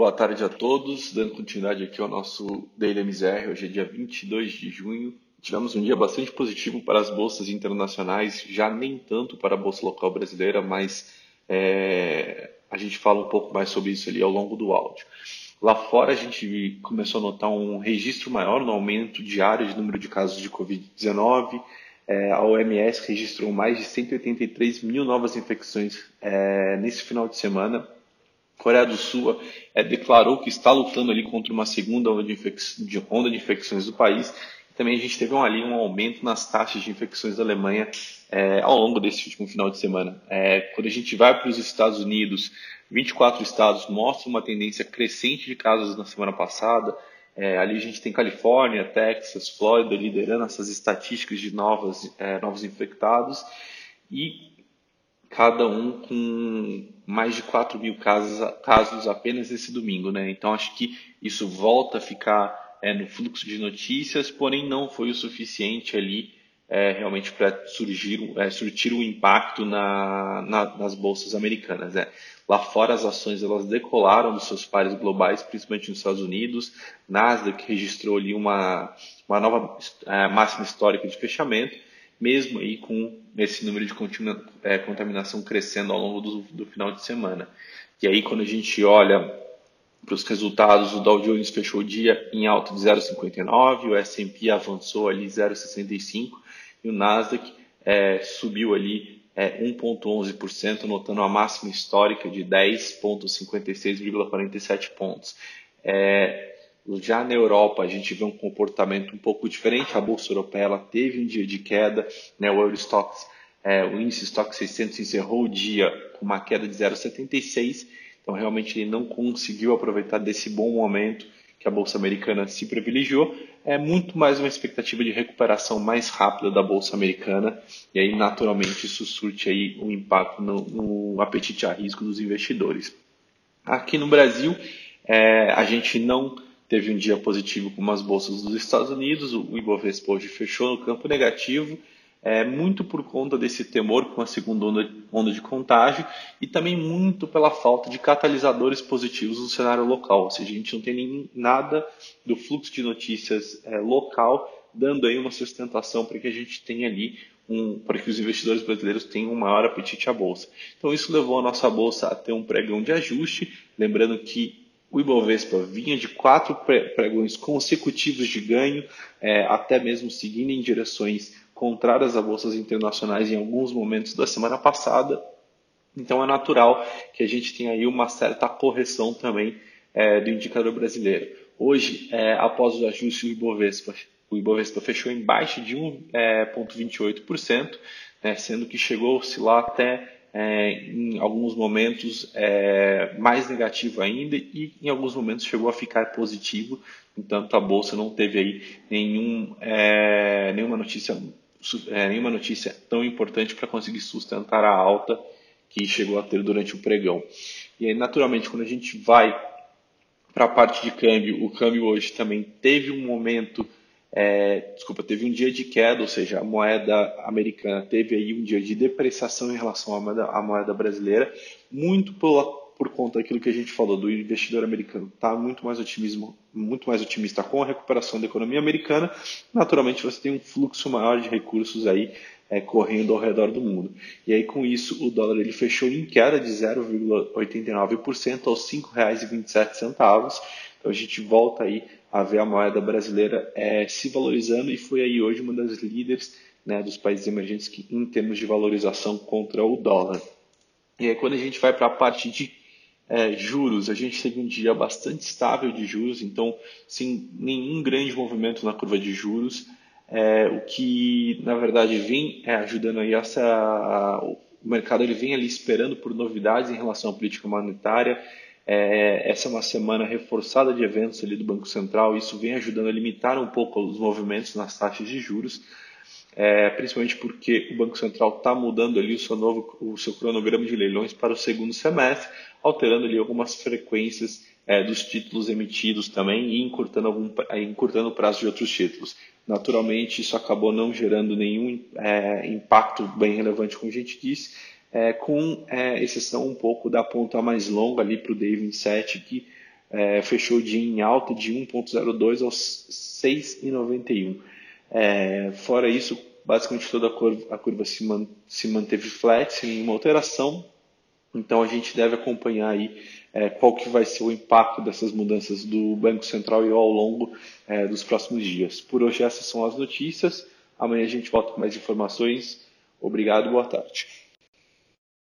Boa tarde a todos, dando continuidade aqui ao nosso Daily MZR, hoje é dia 22 de junho. Tivemos um dia bastante positivo para as bolsas internacionais, já nem tanto para a bolsa local brasileira, mas é, a gente fala um pouco mais sobre isso ali ao longo do áudio. Lá fora a gente começou a notar um registro maior no aumento diário de número de casos de Covid-19. É, a OMS registrou mais de 183 mil novas infecções é, nesse final de semana Coreia do Sul é, declarou que está lutando ali contra uma segunda onda de, de, onda de infecções do país. Também a gente teve um, ali um aumento nas taxas de infecções da Alemanha é, ao longo desse último final de semana. É, quando a gente vai para os Estados Unidos, 24 estados mostram uma tendência crescente de casos na semana passada. Ali a gente tem Califórnia, Texas, Flórida liderando essas estatísticas de novas, novos infectados. E cada um com mais de 4 mil casos, casos apenas esse domingo, né? Então acho que isso volta a ficar é, no fluxo de notícias, porém não foi o suficiente ali é, realmente para surgir, é, surtir um impacto na, na, nas bolsas americanas. Né? Lá fora as ações elas decolaram dos seus pares globais, principalmente nos Estados Unidos. Nasdaq registrou ali uma, uma nova é, máxima histórica de fechamento mesmo aí com esse número de é, contaminação crescendo ao longo do, do, final de semana. E aí, quando a gente olha para os resultados, o Dow Jones fechou o dia em alta de 0,59, o S&P avançou ali 0,65 e o Nasdaq é, subiu ali é, 1,11%, notando a máxima histórica de 10,56,47 pontos. É, já na Europa, a gente vê um comportamento um pouco diferente. A bolsa europeia ela teve um dia de queda, né? o Eurostox, é, o índice Stock 600 encerrou o dia com uma queda de 0,76. Então, realmente, ele não conseguiu aproveitar desse bom momento que a bolsa americana se privilegiou. É muito mais uma expectativa de recuperação mais rápida da bolsa americana e aí, naturalmente, isso surte aí um impacto no, no apetite a risco dos investidores. Aqui no Brasil, é, a gente não teve um dia positivo com as bolsas dos Estados Unidos, o Ibovespa hoje fechou no campo negativo, é, muito por conta desse temor com a segunda onda, onda de contágio e também muito pela falta de catalisadores positivos no cenário local, ou seja, a gente não tem nem nada do fluxo de notícias é, local dando aí uma sustentação para que a gente tenha ali um, para que os investidores brasileiros tenham um maior apetite à bolsa. Então isso levou a nossa bolsa a ter um pregão de ajuste, lembrando que o Ibovespa vinha de quatro pregões consecutivos de ganho, é, até mesmo seguindo em direções contrárias a bolsas internacionais em alguns momentos da semana passada. Então é natural que a gente tenha aí uma certa correção também é, do indicador brasileiro. Hoje, é, após o ajuste do Ibovespa, o Ibovespa fechou em baixo de 1,28%, é, né, sendo que chegou a oscilar até é, em alguns momentos é, mais negativo ainda e em alguns momentos chegou a ficar positivo. Entanto, a bolsa não teve aí nenhum, é, nenhuma notícia é, nenhuma notícia tão importante para conseguir sustentar a alta que chegou a ter durante o pregão. E aí, naturalmente, quando a gente vai para a parte de câmbio, o câmbio hoje também teve um momento é, desculpa, teve um dia de queda, ou seja, a moeda americana teve aí um dia de depreciação em relação à moeda, à moeda brasileira, muito por, por conta daquilo que a gente falou do investidor americano está muito mais otimismo, muito mais otimista com a recuperação da economia americana. Naturalmente, você tem um fluxo maior de recursos aí é, correndo ao redor do mundo. E aí, com isso, o dólar ele fechou em queda de 0,89% aos R$ 5,27. Então, a gente volta aí a ver a moeda brasileira é, se valorizando e foi aí hoje uma das líderes né, dos países emergentes que, em termos de valorização contra o dólar. E aí quando a gente vai para a parte de é, juros, a gente teve um dia bastante estável de juros, então sem nenhum grande movimento na curva de juros, é, o que na verdade vem é, ajudando aí essa o mercado ele vem ali esperando por novidades em relação à política monetária é, essa é uma semana reforçada de eventos ali do Banco Central, isso vem ajudando a limitar um pouco os movimentos nas taxas de juros, é, principalmente porque o Banco Central está mudando ali o seu novo o seu cronograma de leilões para o segundo semestre, alterando ali algumas frequências é, dos títulos emitidos também e encurtando, algum, encurtando o prazo de outros títulos. Naturalmente, isso acabou não gerando nenhum é, impacto bem relevante, como a gente disse, é, com é, exceção um pouco da ponta mais longa ali para o Day 27, que é, fechou o dia em alta de 1,02 aos 6,91. É, fora isso, basicamente toda a curva, a curva se, man, se, manteve flat, sem nenhuma alteração. Então a gente deve acompanhar aí é, qual que vai ser o impacto dessas mudanças do Banco Central e ao longo é, dos próximos dias. Por hoje essas são as notícias. Amanhã a gente volta com mais informações. Obrigado, boa tarde.